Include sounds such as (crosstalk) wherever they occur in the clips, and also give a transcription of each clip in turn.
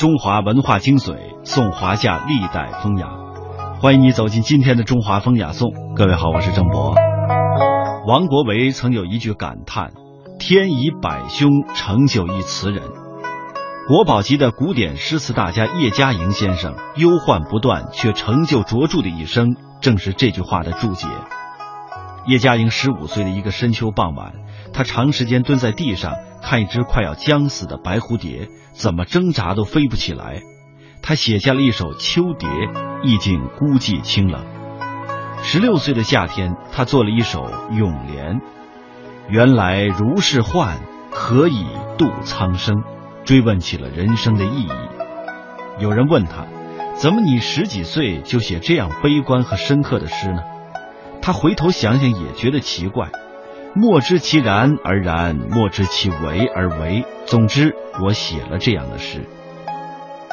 中华文化精髓，颂华夏历代风雅。欢迎你走进今天的《中华风雅颂》。各位好，我是郑博。王国维曾有一句感叹：“天以百凶成就一词人。”国宝级的古典诗词大家叶嘉莹先生忧患不断却成就卓著的一生，正是这句话的注解。叶嘉莹十五岁的一个深秋傍晚，他长时间蹲在地上看一只快要将死的白蝴蝶，怎么挣扎都飞不起来。他写下了一首《秋蝶》，意境孤寂清冷。十六岁的夏天，他做了一首《咏莲》，原来如是幻，何以度苍生？追问起了人生的意义。有人问他：“怎么你十几岁就写这样悲观和深刻的诗呢？”他回头想想也觉得奇怪。莫知其然而然，莫知其为而为。总之，我写了这样的诗。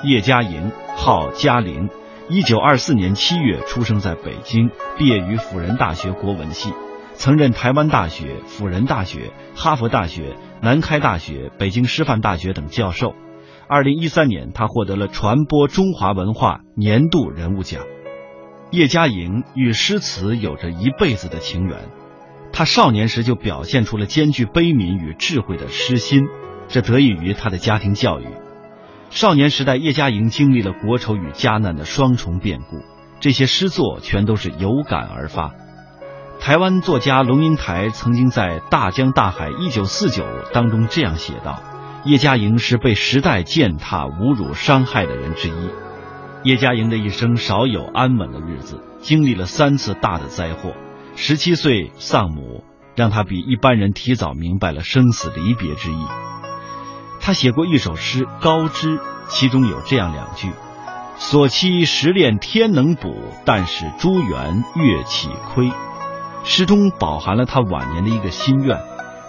叶嘉莹，号嘉玲，一九二四年七月出生在北京，毕业于辅仁大学国文系。曾任台湾大学、辅仁大学、哈佛大学、南开大学、北京师范大学等教授。二零一三年，他获得了传播中华文化年度人物奖。叶嘉莹与诗词有着一辈子的情缘，他少年时就表现出了兼具悲悯与智慧的诗心，这得益于他的家庭教育。少年时代，叶嘉莹经历了国仇与家难的双重变故，这些诗作全都是有感而发。台湾作家龙应台曾经在《大江大海一九四九》当中这样写道：“叶嘉莹是被时代践踏、侮辱、伤害的人之一。”叶嘉莹的一生少有安稳的日子，经历了三次大的灾祸。十七岁丧母，让他比一般人提早明白了生死离别之意。他写过一首诗《高枝》，其中有这样两句：“所期时练天能补，但使朱元月岂亏。”诗中饱含了他晚年的一个心愿，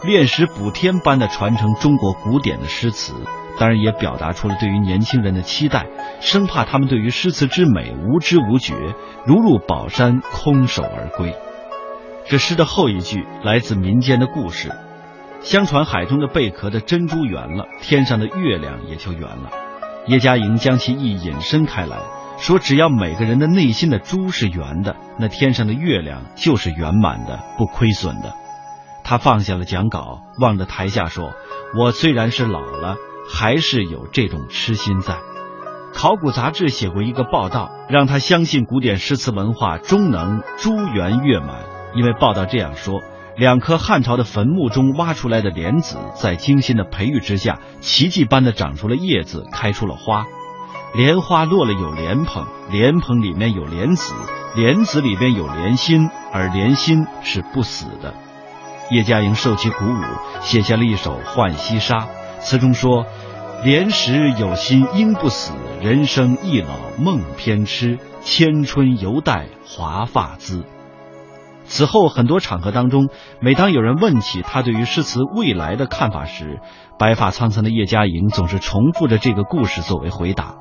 炼石补天般的传承中国古典的诗词，当然也表达出了对于年轻人的期待，生怕他们对于诗词之美无知无觉，如入宝山空手而归。这诗的后一句来自民间的故事，相传海中的贝壳的珍珠圆了，天上的月亮也就圆了。叶嘉莹将其意引申开来。说，只要每个人的内心的珠是圆的，那天上的月亮就是圆满的，不亏损的。他放下了讲稿，望着台下说：“我虽然是老了，还是有这种痴心在。”考古杂志写过一个报道，让他相信古典诗词文化终能珠圆月满，因为报道这样说：两颗汉朝的坟墓中挖出来的莲子，在精心的培育之下，奇迹般的长出了叶子，开出了花。莲花落了有莲蓬，莲蓬里面有莲子，莲子里面有莲心，而莲心是不死的。叶嘉莹受其鼓舞，写下了一首《浣溪沙》，词中说：“莲时有心应不死，人生易老梦偏痴，千春犹待华发滋。”此后很多场合当中，每当有人问起他对于诗词未来的看法时，白发苍苍的叶嘉莹总是重复着这个故事作为回答。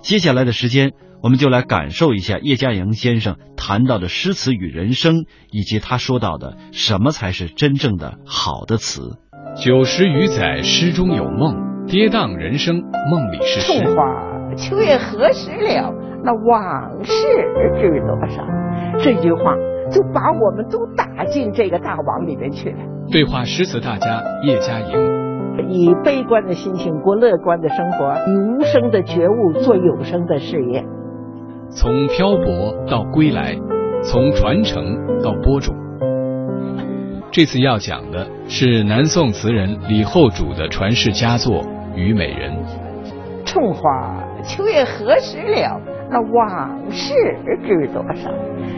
接下来的时间，我们就来感受一下叶嘉莹先生谈到的诗词与人生，以及他说到的什么才是真正的好的词。九十余载诗中有梦，跌宕人生梦里是诗。春花秋月何时了？那往事知多少？这句话就把我们都打进这个大网里面去了。对话诗词大家叶嘉莹。以悲观的心情过乐观的生活，以无声的觉悟做有声的事业。从漂泊到归来，从传承到播种。这次要讲的是南宋词人李后主的传世佳作《虞美人》。春花秋月何时了？那往事知多少？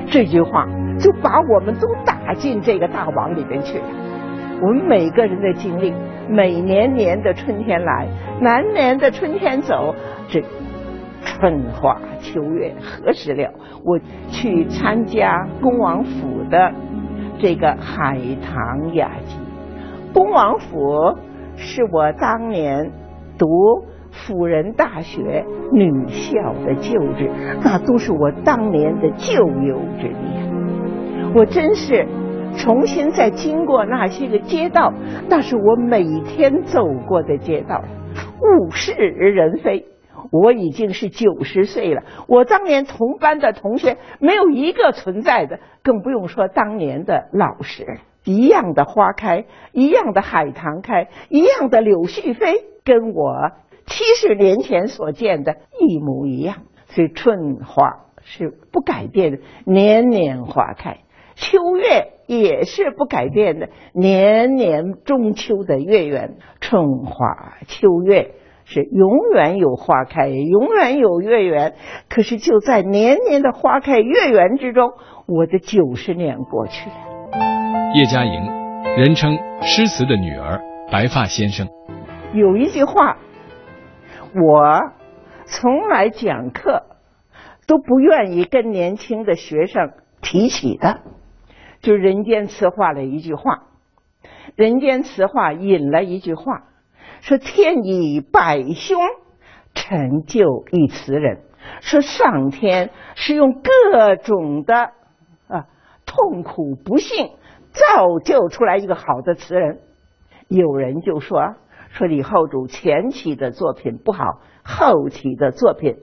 这句话就把我们都打进这个大网里边去了。我们每个人的经历。每年年的春天来，南年的春天走，这春花秋月何时了？我去参加恭王府的这个海棠雅集。恭王府是我当年读辅仁大学女校的旧址，那都是我当年的旧友之地。我真是。重新再经过那些个街道，那是我每天走过的街道，物是人非。我已经是九十岁了，我当年同班的同学没有一个存在的，更不用说当年的老师。一样的花开，一样的海棠开，一样的柳絮飞，跟我七十年前所见的一模一样。所以春花是不改变的，年年花开；秋月也是不改变的，年年中秋的月圆。春花秋月是永远有花开，永远有月圆。可是就在年年的花开月圆之中，我的九十年过去了。叶嘉莹，人称诗词的女儿，白发先生。有一句话，我从来讲课都不愿意跟年轻的学生提起的，就《人间词话》的一句话，《人间词话》引了一句话，说天以百凶成就一词人，说上天是用各种的啊痛苦不幸。造就出来一个好的词人，有人就说说李后主前期的作品不好，后期的作品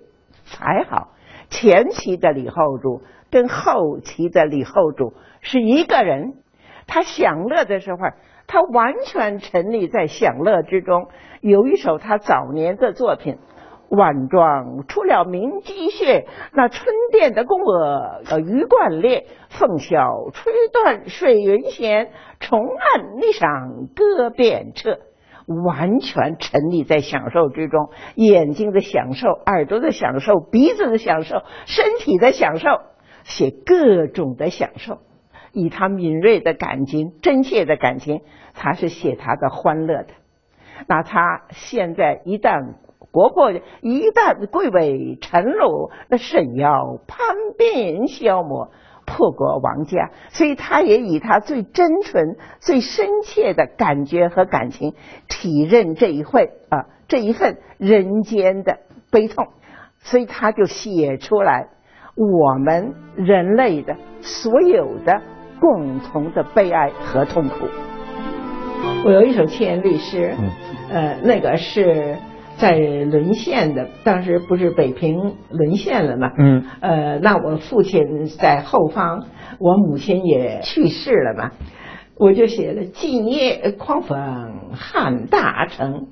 才好。前期的李后主跟后期的李后主是一个人，他享乐的时候，他完全沉溺在享乐之中。有一首他早年的作品。晚妆出了明鸡血，那春殿的宫娥呃鱼贯列，凤箫吹断水云闲，重案霓裳歌遍彻，完全沉溺在享受之中，眼睛的享受，耳朵的享受，鼻子的享受，身体的享受，写各种的享受，以他敏锐的感情、真切的感情，他是写他的欢乐的。那他现在一旦。国破一旦贵为臣虏，那甚要叛变消磨，破国亡家。所以他也以他最真纯、最深切的感觉和感情，体认这一会啊这一份人间的悲痛。所以他就写出来我们人类的所有的共同的悲哀和痛苦。我有一首七言律诗，呃，那个是。在沦陷的，当时不是北平沦陷了嘛？嗯。呃，那我父亲在后方，我母亲也去世了嘛，我就写了“今夜狂风撼大城”。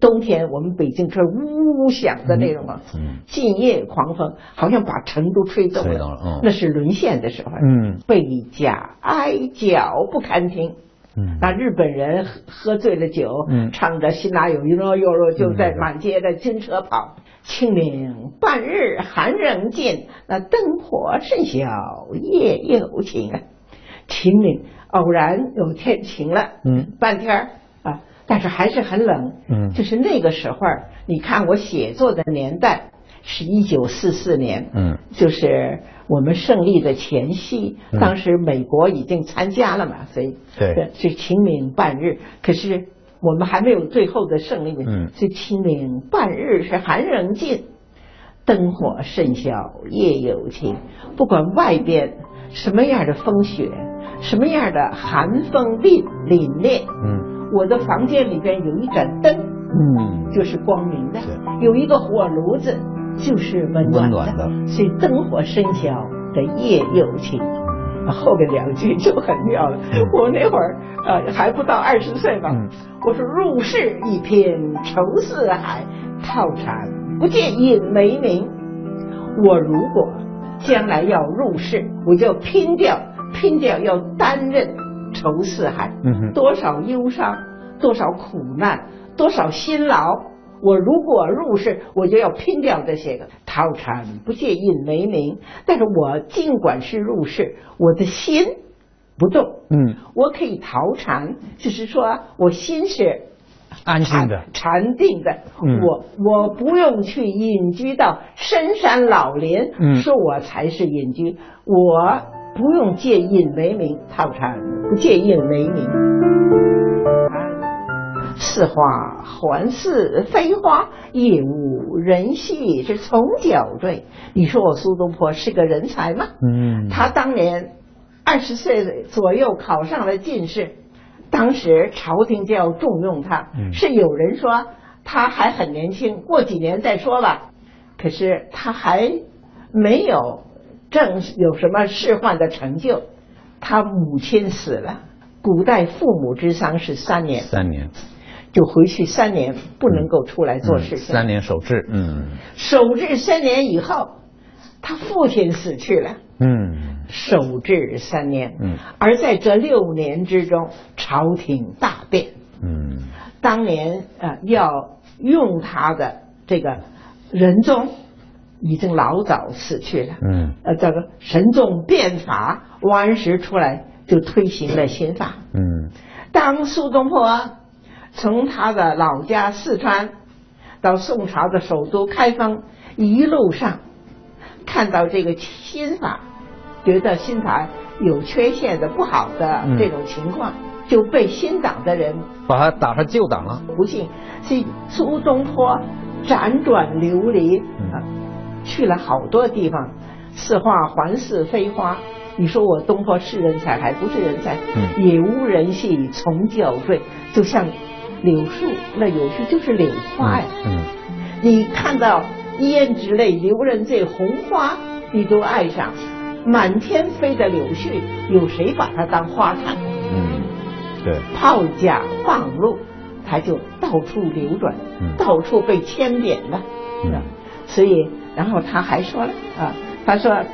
冬天我们北京这呜呜响的那种啊，嗯。今夜狂风好像把城都吹走了。吹了，嗯。那是沦陷的时候。嗯。倍加哀叫不堪听。那日本人喝醉了酒，嗯唱着“辛哪有，哟哟哟”，就在满街的金车跑。清明半日寒仍尽，那灯火甚小夜又晴啊。清明偶然有天晴了，嗯，半天儿啊，但是还是很冷。嗯，就是那个时候，你看我写作的年代。是一九四四年，嗯，就是我们胜利的前夕，当时美国已经参加了嘛，所以对。是清明半日，可是我们还没有最后的胜利呢，嗯，所以清明半日是寒仍尽，灯火甚小夜有情，不管外边什么样的风雪，什么样的寒风凛凛冽，嗯，我的房间里边有一盏灯，嗯，就是光明的，有一个火炉子。就是温暖的，所以灯火深小的夜又情。后边两句就很妙了。我那会儿呃还不到二十岁吧，我说入世一片愁似海，套禅不见引梅名。我如果将来要入世，我就拼掉拼掉要担任愁似海，多少忧伤，多少苦难，多少辛劳。我如果入世，我就要拼掉这些个。逃禅不借印为名，但是我尽管是入世，我的心不动。嗯，我可以逃禅，就是说我心是安心的、禅定的。我我不用去隐居到深山老林，说我才是隐居。我不用借印为名，逃禅不借印为名。似花还似非花，夜无人惜，是从脚坠。你说我苏东坡是个人才吗？嗯，他当年二十岁左右考上了进士，当时朝廷就要重用他。是有人说他还很年轻，过几年再说吧。可是他还没有正有什么仕宦的成就，他母亲死了。古代父母之丧是三年，三年就回去三年不能够出来做事情。三年守制，嗯，守制三年以后，他父亲死去了，嗯，守制三年，嗯，而在这六年之中，朝廷大变，嗯，当年呃要用他的这个仁宗已经老早死去了，嗯，呃，这个神宗变法，王安石出来就推行了新法，嗯，当苏东坡从他的老家四川到宋朝的首都开封，一路上看到这个新法，觉得新法有缺陷的、不好的嗯这种情况，就被新党的人把他打上旧党了，不幸，是苏东坡辗转流离去了好多地方，似花还似非花。你说我东坡是人才还不是人才？嗯也无人系从教坠，就像柳树，那柳树就是柳花呀。嗯，你看到胭脂泪留人醉红花，你都爱上。满天飞的柳絮，有谁把它当花看？嗯，对，炮甲放路，它就到处流转，嗯到处被牵连了。嗯啊所以，然后他还说了啊，他说啊，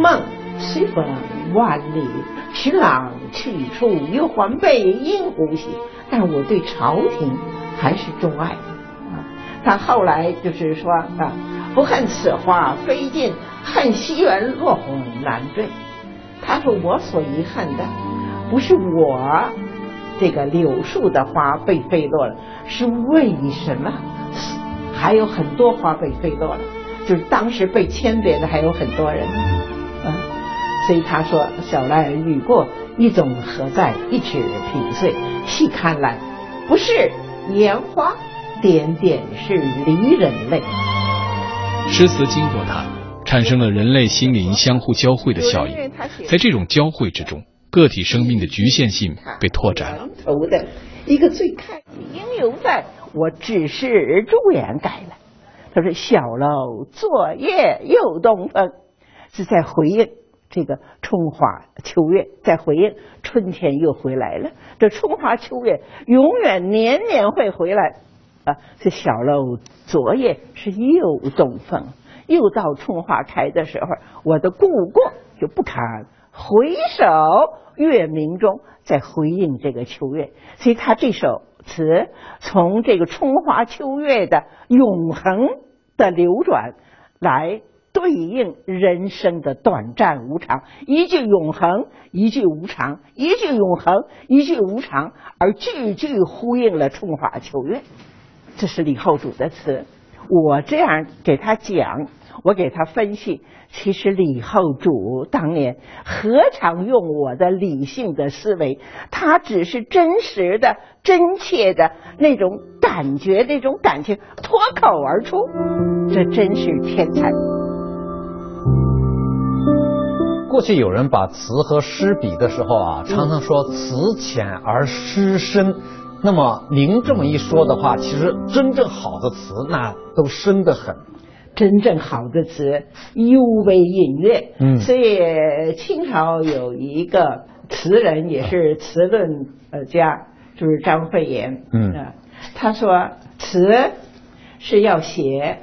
梦虽风万里，去郎去处又还被应无喜。但我对朝廷还是钟爱啊。他后来就是说啊，不恨此花飞尽，恨西园落红难缀。他说我所遗憾的，不是我这个柳树的花被飞落了，是为什么还有很多花被飞落了？就是当时被牵连的还有很多人，所以他说：“小来雨过，一种何在？一尺平碎，细看来，不是烟花，点点是离人泪。”诗词经过它，产生了人类心灵相互交汇的效应。在这种交汇之中，个体生命的局限性被拓展了。头的一个最开始应犹在，我只是朱颜改了。他说：“小楼昨夜又东风”，是在回应这个春花秋月，在回应春天又回来了。这春花秋月永远年年会回来啊！这小楼昨夜是又东风，又到春花开的时候，我的故国就不堪回首月明中，在回应这个秋月。所以他这首词从这个春花秋月的永恒的流转来对应人生的短暂无常，一句永恒，一句无常，一句永恒，一句无常，而句句呼应了春花秋月。这是李后主的词，我这样给他讲，我给他分析。其实李后主当年何尝用我的理性的思维？他只是真实的、真切的那种感觉、那种感情脱口而出，这真是天才。过去有人把词和诗比的时候啊，常常说词浅而诗深。那么您这么一说的话，其实真正好的词那都深得很。真正好的词尤为隐略，嗯。所以清朝有一个词人，也是词论呃家，就是张惠言，嗯。呃他说词是要写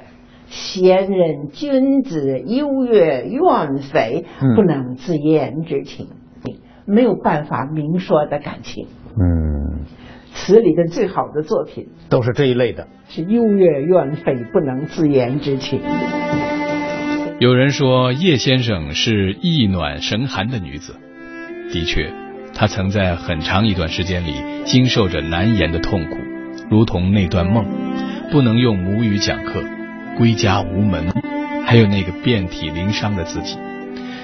贤人君子优越怨匪嗯不能自言之情，没有办法明说的感情。嗯，词里的最好的作品都是这一类的。是优越怨匪不能自言之情。有人说叶先生是意暖神寒的女子，的确，她曾在很长一段时间里经受着难言的痛苦，如同那段梦，不能用母语讲课，归家无门，还有那个遍体鳞伤的自己。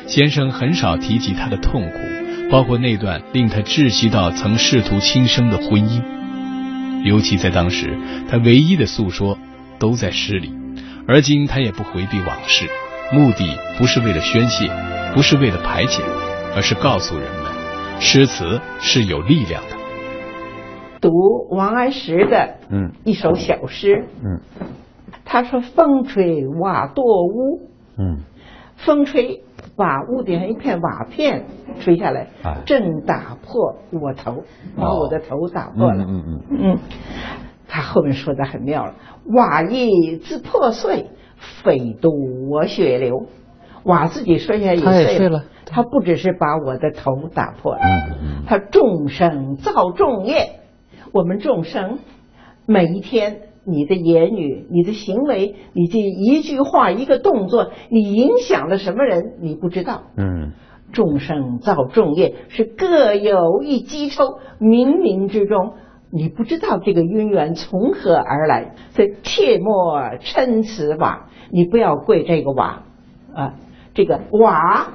先生很少提及他的痛苦，包括那段令他窒息到曾试图轻生的婚姻。尤其在当时，他唯一的诉说都在诗里，而今他也不回避往事，目的不是为了宣泄，不是为了排解，而是告诉人们，诗词是有力量的。读王安石的嗯一首小诗，嗯他说：“风吹瓦堕屋。”嗯，风吹把屋顶上一片瓦片吹下来，哎。正打破我头，把我的头打破了。嗯嗯嗯，他后面说的很妙了，瓦亦自破碎，非夺血流。瓦自己摔下来也碎了。他不只是把我的头打破了，嗯嗯。他众生造众业，我们众生每一天。你的言语、你的行为、你这一句话、一个动作，你影响了什么人？你不知道。嗯众生造众业是各有一机抽，冥冥之中你不知道这个因缘从何而来，所以切莫嗔此瓦，你不要跪这个瓦啊，这个瓦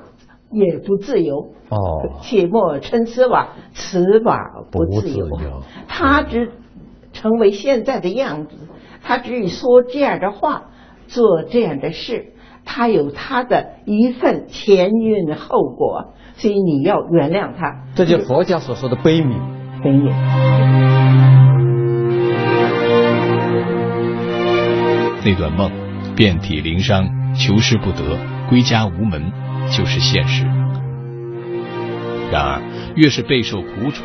也不自由。哦切莫嗔此瓦，此瓦不自由不自由，他只成为现在的样子，他只说这样的话，做这样的事。他有他的一份前因后果，所以你要原谅他。这就是佛家所说的悲悯。悲悯。那段梦，遍体鳞伤，求师不得，归家无门，就是现实。然而，越是备受苦楚，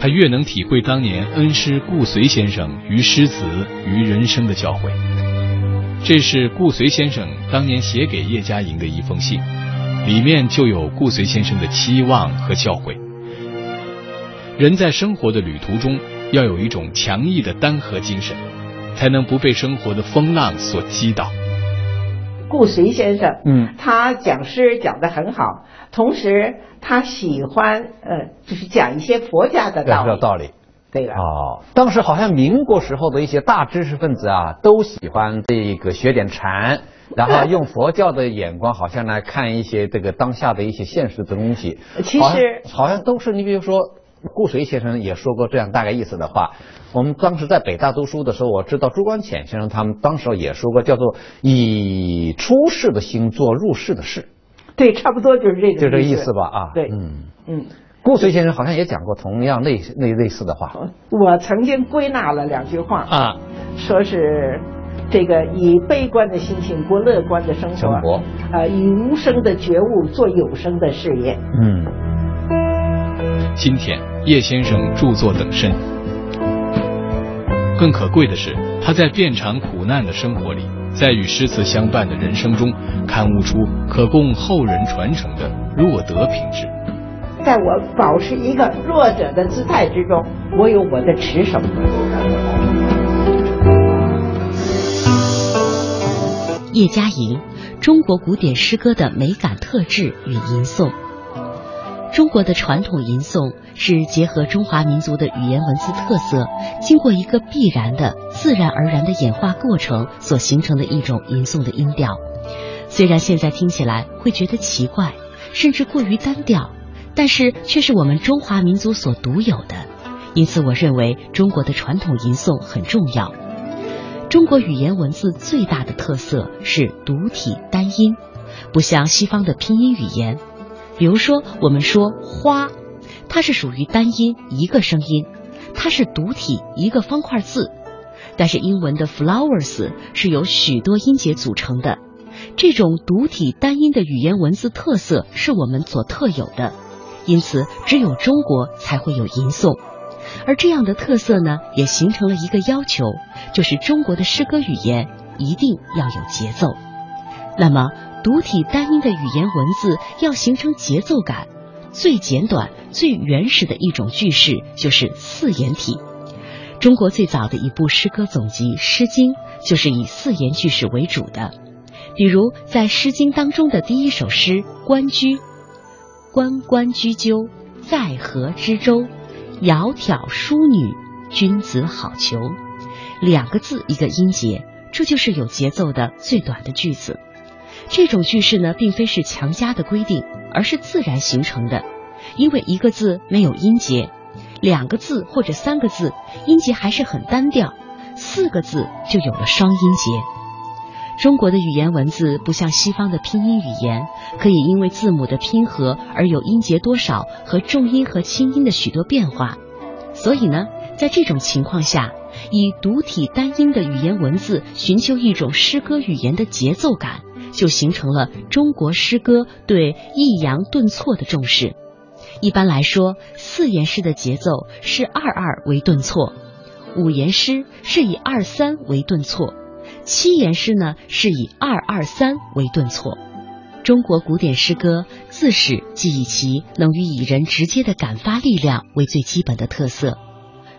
他越能体会当年恩师顾随先生于诗词于人生的教诲。这是顾随先生当年写给叶嘉莹的一封信，里面就有顾随先生的期望和教诲。人在生活的旅途中，要有一种强毅的单核精神，才能不被生活的风浪所击倒。顾随先生，嗯他讲诗讲得很好，同时他喜欢呃，就是讲一些佛家的道理。有道理。对了，哦，当时好像民国时候的一些大知识分子啊，都喜欢这个学点禅，然后用佛教的眼光，好像来看一些这个当下的一些现实的东西。(laughs) 其实好像都是你比如说。顾随先生也说过这样大概意思的话。我们当时在北大读书的时候，我知道朱光潜先生他们当时也说过，叫做以出世的心做入世的事，(laughs) 对，差不多就是这个，就这个意思吧？啊，对，嗯嗯。顾随先生好像也讲过同样类类类似的话我曾经归纳了两句话，啊，说是这个以悲观的心情过乐观的生活，生活呃，以无声的觉悟做有声的事业。嗯。今天叶先生著作等身，更可贵的是，他在遍尝苦难的生活里，在与诗词相伴的人生中，刊悟出可供后人传承的弱德品质。在我保持一个弱者的姿态之中，我有我的持守。叶嘉莹，中国古典诗歌的美感特质与吟诵。中国的传统吟诵是结合中华民族的语言文字特色，经过一个必然的、自然而然的演化过程所形成的一种吟诵的音调。虽然现在听起来会觉得奇怪，甚至过于单调，但是却是我们中华民族所独有的。因此，我认为中国的传统吟诵很重要。中国语言文字最大的特色是独体单音，不像西方的拼音语言。比如说，我们说“花”，它是属于单音一个声音，它是独体一个方块字。但是英文的 “flowers” 是由许多音节组成的，这种独体单音的语言文字特色是我们所特有的，因此只有中国才会有吟诵。而这样的特色呢，也形成了一个要求，就是中国的诗歌语言一定要有节奏。那么，独体单音的语言文字要形成节奏感，最简短、最原始的一种句式就是四言体。中国最早的一部诗歌总集《诗经》就是以四言句式为主的。比如，在《诗经》当中的第一首诗《关雎》，“关关雎鸠，在河之洲。窈窕淑女，君子好逑。”两个字一个音节，这就是有节奏的最短的句子。这种句式呢，并非是强加的规定，而是自然形成的。因为一个字没有音节，两个字或者三个字音节还是很单调，四个字就有了双音节。中国的语言文字不像西方的拼音语言，可以因为字母的拼合而有音节多少和重音和轻音的许多变化。所以呢，在这种情况下，以独体单音的语言文字寻求一种诗歌语言的节奏感，就形成了中国诗歌对抑扬顿挫的重视。一般来说，四言诗的节奏是二二为顿挫，五言诗是以二三为顿挫，七言诗呢是以二二三为顿挫。中国古典诗歌自始即以其能与蚁人直接的感发力量为最基本的特色。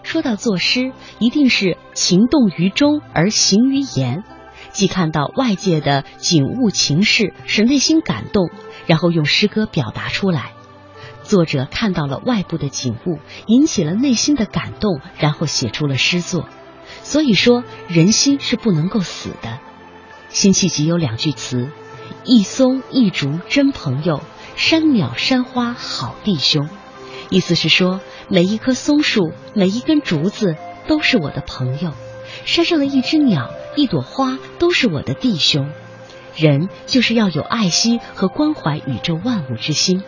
说到作诗，一定是情动于中而行于言，既看到外界的景物情事，使内心感动，然后用诗歌表达出来。作者看到了外部的景物，引起了内心的感动，然后写出了诗作。所以说，人心是不能够死的。辛弃疾有两句词：“一松一竹真朋友，山鸟山花好弟兄。”意思是说，每一棵松树，每一根竹子都是我的朋友；山上的一只鸟，一朵花都是我的弟兄。人就是要有爱惜和关怀宇宙万物之心。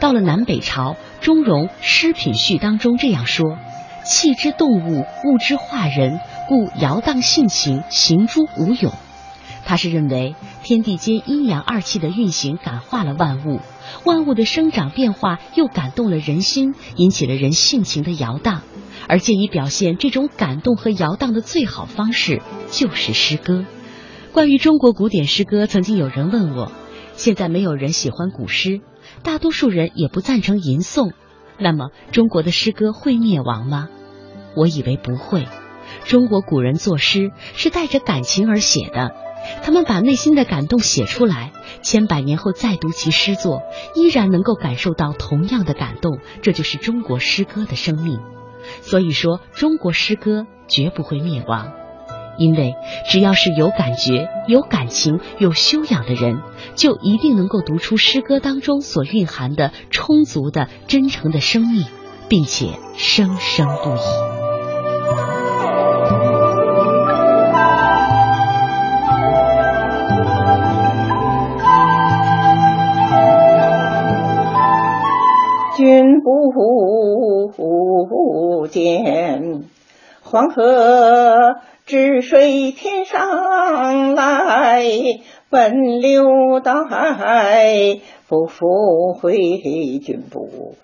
到了南北朝，钟嵘《诗品序》当中这样说：“气之动物，物之化人，故摇荡性情，行诸无勇。”他是认为天地间阴阳二气的运行感化了万物，万物的生长变化又感动了人心，引起了人性情的摇荡。而借以表现这种感动和摇荡的最好方式，就是诗歌。关于中国古典诗歌，曾经有人问我：现在没有人喜欢古诗。大多数人也不赞成吟诵，那么中国的诗歌会灭亡吗？我以为不会。中国古人作诗是带着感情而写的，他们把内心的感动写出来，千百年后再读其诗作，依然能够感受到同样的感动。这就是中国诗歌的生命。所以说，中国诗歌绝不会灭亡。因为只要是有感觉、有感情、有修养的人，就一定能够读出诗歌当中所蕴含的充足的、真诚的生命，并且生生不已。君不见黄河。之水天上来，奔流到海，不复回，君不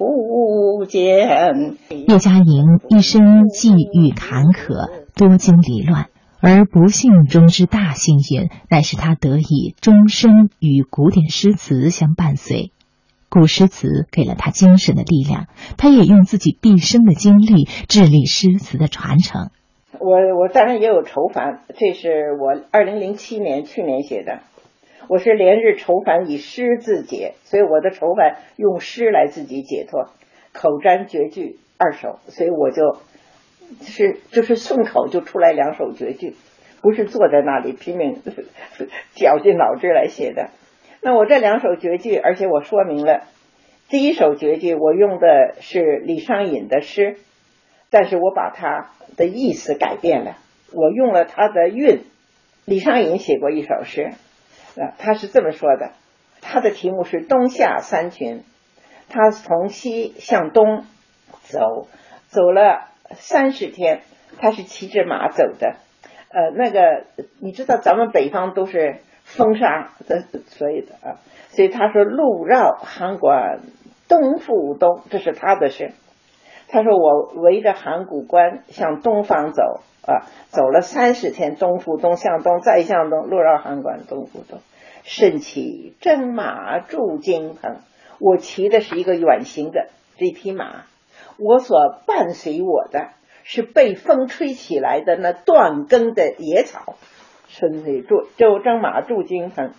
见。叶嘉莹一生际遇坎坷，多经离乱，而不幸中之大幸运，乃是他得以终身与古典诗词相伴随。古诗词给了他精神的力量，他也用自己毕生的精力致力诗词的传承。我我当然也有愁烦，这是我二零零七年去年写的。我是连日愁烦以诗自解，所以我的愁烦用诗来自己解脱。口占绝句二首，所以我就是就是顺口就出来两首绝句，不是坐在那里拼命 (laughs) 绞尽脑汁来写的。那我这两首绝句，而且我说明了，第一首绝句我用的是李商隐的诗，但是我把它。的意思改变了，我用了他的韵。李商隐写过一首诗，啊，他是这么说的：他的题目是《冬夏三群》，他从西向东走，走了三十天，他是骑着马走的。呃，那个你知道，咱们北方都是风沙的，所以的啊，所以他说路绕函馆东复东，这是他的诗。他说：“我围着函谷关向东方走啊，走了三十天，东复东，向东再向东，路绕函馆东复东。甚骑征马驻京棚，我骑的是一个远行的这匹马，我所伴随我的是被风吹起来的那断根的野草。春水驻周征马住京城，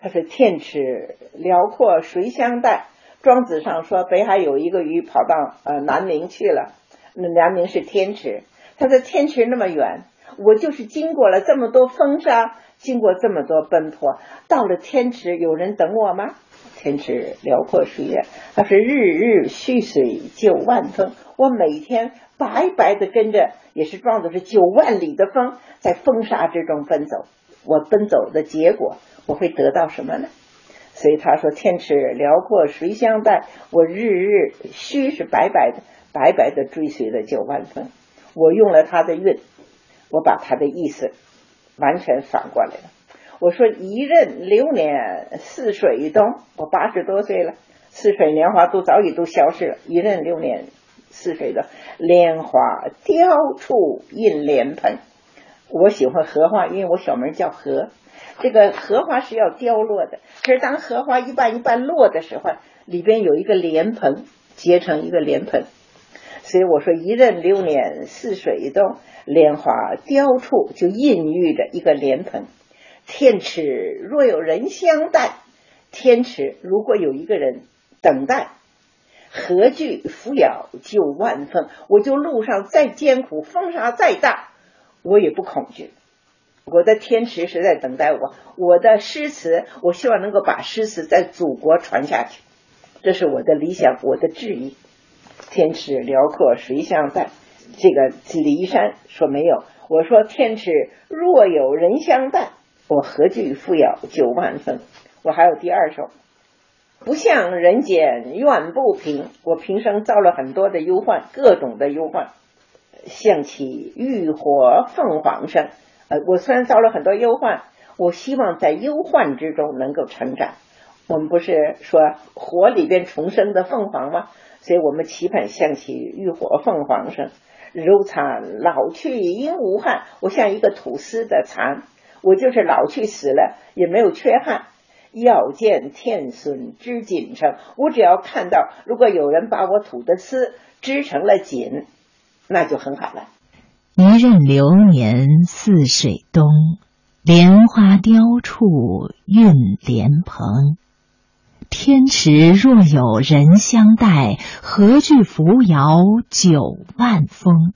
他说天池辽阔谁相待？”庄子上说，北海有一个鱼跑到呃南冥去了，那南冥是天池。他说天池那么远，我就是经过了这么多风沙，经过这么多奔波，到了天池，有人等我吗？天池辽阔水远，他说日日蓄水九万峰，我每天白白的跟着，也是庄子是九万里的风，在风沙之中奔走。我奔走的结果，我会得到什么呢？所以他说：“天池辽阔谁相待？我日日须是白白的，白白的追随了九万分。我用了他的韵，我把他的意思完全反过来了。我说一任流年似水东，我八十多岁了，似水年华都早已都消失了。一任流年似水的，莲花凋处映莲蓬。我喜欢荷花，因为我小名叫荷。这个荷花是要凋落的，可是当荷花一半一半落的时候，里边有一个莲蓬结成一个莲蓬，所以我说一任流年似水东，莲花凋处就孕育着一个莲蓬。天池若有人相待，天池如果有一个人等待，何惧扶摇九万峰？(laughs) 我就路上再艰苦，风沙再大，我也不恐惧。我的天池是在等待我，我的诗词，我希望能够把诗词在祖国传下去，这是我的理想，我的志意。天池辽阔，谁相伴？这个李一山说没有，我说天池若有人相伴，我何惧扶摇九万峰？我还有第二首，不向人间怨不平。我平生遭了很多的忧患，各种的忧患，想起浴火凤凰声。呃，我虽然遭了很多忧患，我希望在忧患之中能够成长。我们不是说火里边重生的凤凰吗？所以我们期盼响起浴火凤凰声，柔残老去应无憾。我像一个吐丝的蚕，我就是老去死了也没有缺憾。要见天孙织锦成，我只要看到如果有人把我吐的丝织成了锦，那就很好了。一任流年似水东，莲花凋处映莲蓬。天池若有人相待，何惧扶摇九万峰？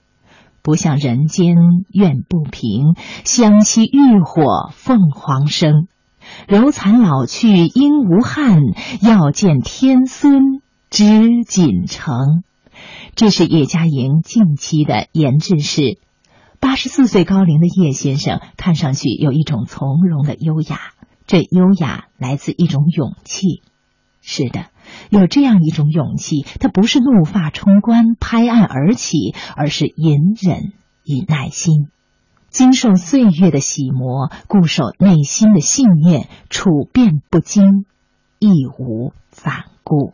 不向人间怨不平，湘西浴火凤凰生。柔残老去应无憾，要见天孙织锦成。这是叶嘉莹近期的研制诗。八十四岁高龄的叶先生看上去有一种从容的优雅，这优雅来自一种勇气。是的，有这样一种勇气，它不是怒发冲冠、拍案而起，而是隐忍与耐心，经受岁月的洗磨，固守内心的信念，处变不惊，义无反顾。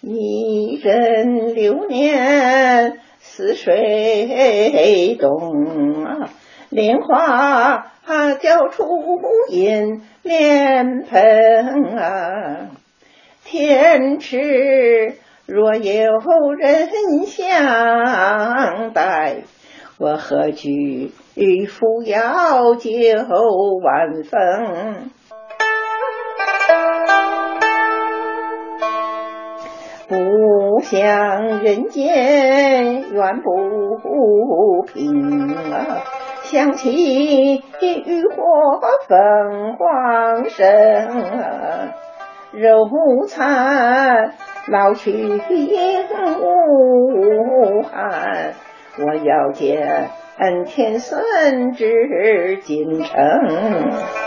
一任流年。似水东啊，莲花交出映莲蓬啊。天池若有人相待，我何惧扶摇九万峰？不想人间怨不平啊，想起浴火凤凰声啊，肉残老去应无憾，我要见天孙织锦城。